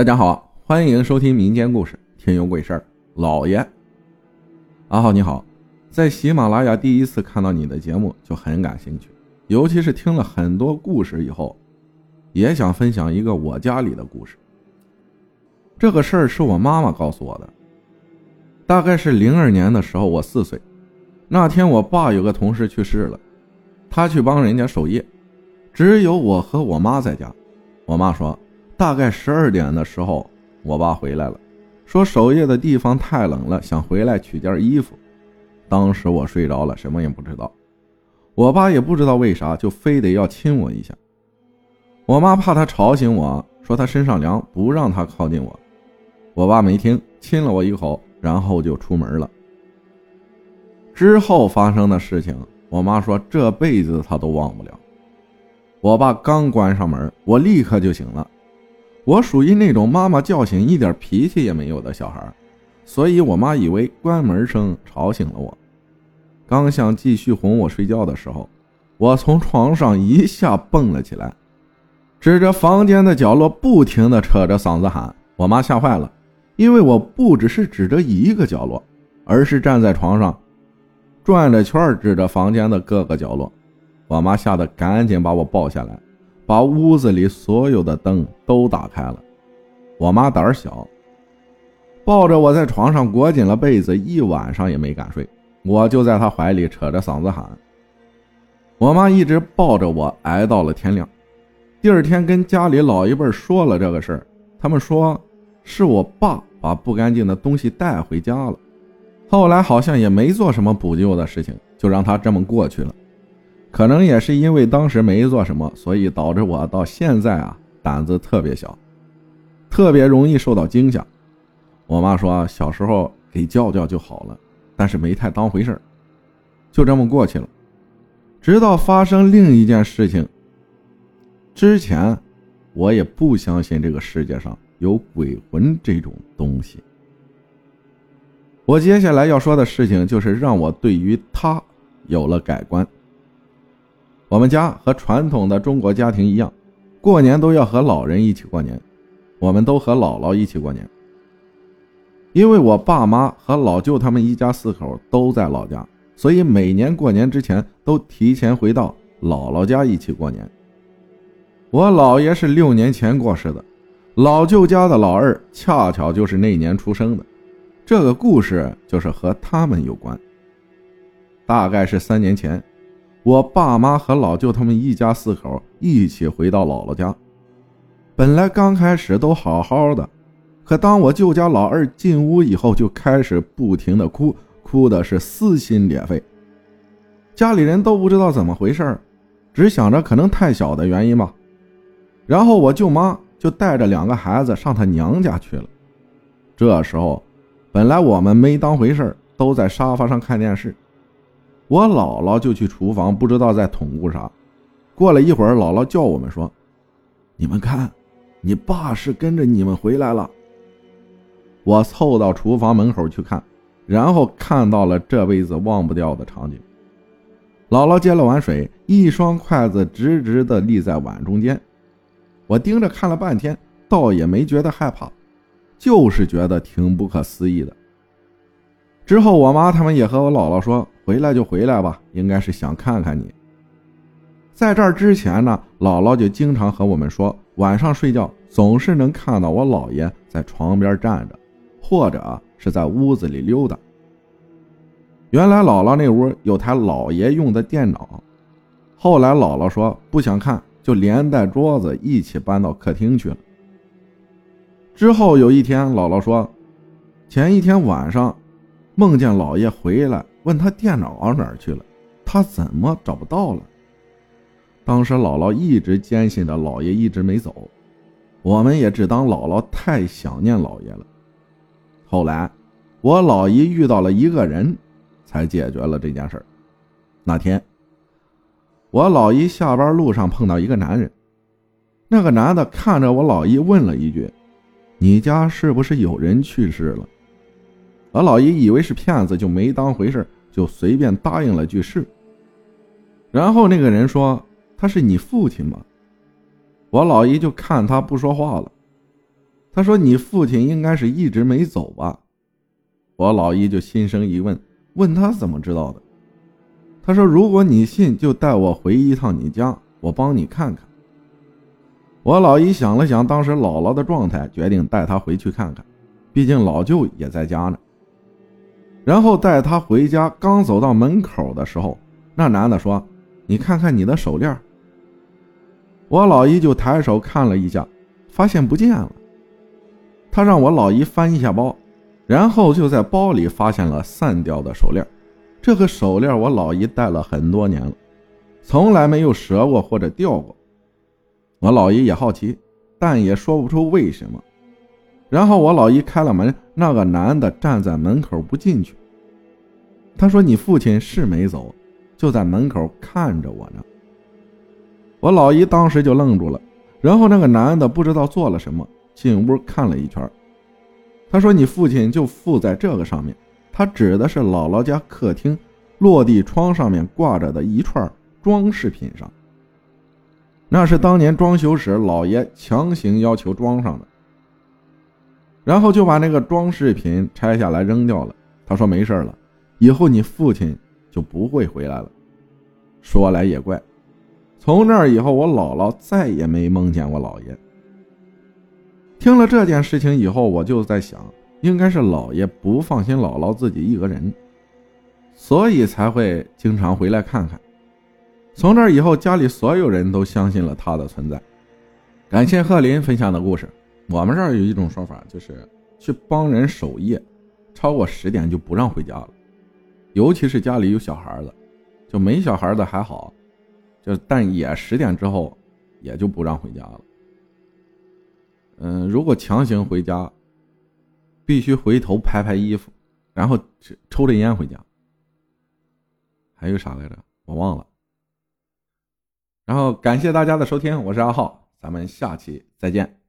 大家好，欢迎收听民间故事《听有鬼事儿》。老爷，阿浩你好，在喜马拉雅第一次看到你的节目就很感兴趣，尤其是听了很多故事以后，也想分享一个我家里的故事。这个事儿是我妈妈告诉我的，大概是零二年的时候，我四岁，那天我爸有个同事去世了，他去帮人家守夜，只有我和我妈在家。我妈说。大概十二点的时候，我爸回来了，说守夜的地方太冷了，想回来取件衣服。当时我睡着了，什么也不知道。我爸也不知道为啥，就非得要亲我一下。我妈怕他吵醒我，说他身上凉，不让他靠近我。我爸没听，亲了我一口，然后就出门了。之后发生的事情，我妈说这辈子她都忘不了。我爸刚关上门，我立刻就醒了。我属于那种妈妈叫醒一点脾气也没有的小孩，所以我妈以为关门声吵醒了我。刚想继续哄我睡觉的时候，我从床上一下蹦了起来，指着房间的角落不停地扯着嗓子喊。我妈吓坏了，因为我不只是指着一个角落，而是站在床上，转着圈指着房间的各个角落。我妈吓得赶紧把我抱下来。把屋子里所有的灯都打开了。我妈胆儿小，抱着我在床上裹紧了被子，一晚上也没敢睡。我就在她怀里扯着嗓子喊。我妈一直抱着我挨到了天亮。第二天跟家里老一辈说了这个事儿，他们说是我爸把不干净的东西带回家了。后来好像也没做什么补救的事情，就让他这么过去了。可能也是因为当时没做什么，所以导致我到现在啊胆子特别小，特别容易受到惊吓。我妈说小时候给叫叫就好了，但是没太当回事就这么过去了。直到发生另一件事情之前，我也不相信这个世界上有鬼魂这种东西。我接下来要说的事情，就是让我对于他有了改观。我们家和传统的中国家庭一样，过年都要和老人一起过年。我们都和姥姥一起过年，因为我爸妈和老舅他们一家四口都在老家，所以每年过年之前都提前回到姥姥家一起过年。我姥爷是六年前过世的，老舅家的老二恰巧就是那年出生的。这个故事就是和他们有关。大概是三年前。我爸妈和老舅他们一家四口一起回到姥姥家，本来刚开始都好好的，可当我舅家老二进屋以后，就开始不停的哭，哭的是撕心裂肺。家里人都不知道怎么回事只想着可能太小的原因吧。然后我舅妈就带着两个孩子上她娘家去了。这时候，本来我们没当回事都在沙发上看电视。我姥姥就去厨房，不知道在捅咕啥。过了一会儿，姥姥叫我们说：“你们看，你爸是跟着你们回来了。”我凑到厨房门口去看，然后看到了这辈子忘不掉的场景。姥姥接了碗水，一双筷子直直的立在碗中间。我盯着看了半天，倒也没觉得害怕，就是觉得挺不可思议的。之后，我妈他们也和我姥姥说。回来就回来吧，应该是想看看你。在这之前呢，姥姥就经常和我们说，晚上睡觉总是能看到我姥爷在床边站着，或者是在屋子里溜达。原来姥姥那屋有台姥爷用的电脑，后来姥姥说不想看，就连带桌子一起搬到客厅去了。之后有一天，姥姥说，前一天晚上梦见姥爷回来。问他电脑哪儿去了？他怎么找不到了？当时姥姥一直坚信着姥爷一直没走，我们也只当姥姥太想念姥爷了。后来，我老姨遇到了一个人，才解决了这件事那天，我老姨下班路上碰到一个男人，那个男的看着我老姨问了一句：“你家是不是有人去世了？”我老姨以为是骗子，就没当回事，就随便答应了句是。然后那个人说：“他是你父亲吗？”我老姨就看他不说话了。他说：“你父亲应该是一直没走吧？”我老姨就心生疑问，问他怎么知道的。他说：“如果你信，就带我回一趟你家，我帮你看看。”我老姨想了想当时姥姥的状态，决定带她回去看看，毕竟老舅也在家呢。然后带她回家，刚走到门口的时候，那男的说：“你看看你的手链。”我老姨就抬手看了一下，发现不见了。他让我老姨翻一下包，然后就在包里发现了散掉的手链。这个手链我老姨戴了很多年了，从来没有折过或者掉过。我老姨也好奇，但也说不出为什么。然后我老姨开了门，那个男的站在门口不进去。他说：“你父亲是没走，就在门口看着我呢。”我老姨当时就愣住了。然后那个男的不知道做了什么。进屋看了一圈，他说：“你父亲就附在这个上面。”他指的是姥姥家客厅落地窗上面挂着的一串装饰品上，那是当年装修时老爷强行要求装上的。然后就把那个装饰品拆下来扔掉了。他说：“没事了，以后你父亲就不会回来了。”说来也怪，从那以后，我姥姥再也没梦见过姥爷。听了这件事情以后，我就在想，应该是姥爷不放心姥姥自己一个人，所以才会经常回来看看。从那以后，家里所有人都相信了他的存在。感谢贺林分享的故事。我们这儿有一种说法，就是去帮人守夜，超过十点就不让回家了，尤其是家里有小孩的，就没小孩的还好，就但也十点之后也就不让回家了。嗯，如果强行回家，必须回头拍拍衣服，然后抽着烟回家。还有啥来着？我忘了。然后感谢大家的收听，我是阿浩，咱们下期再见。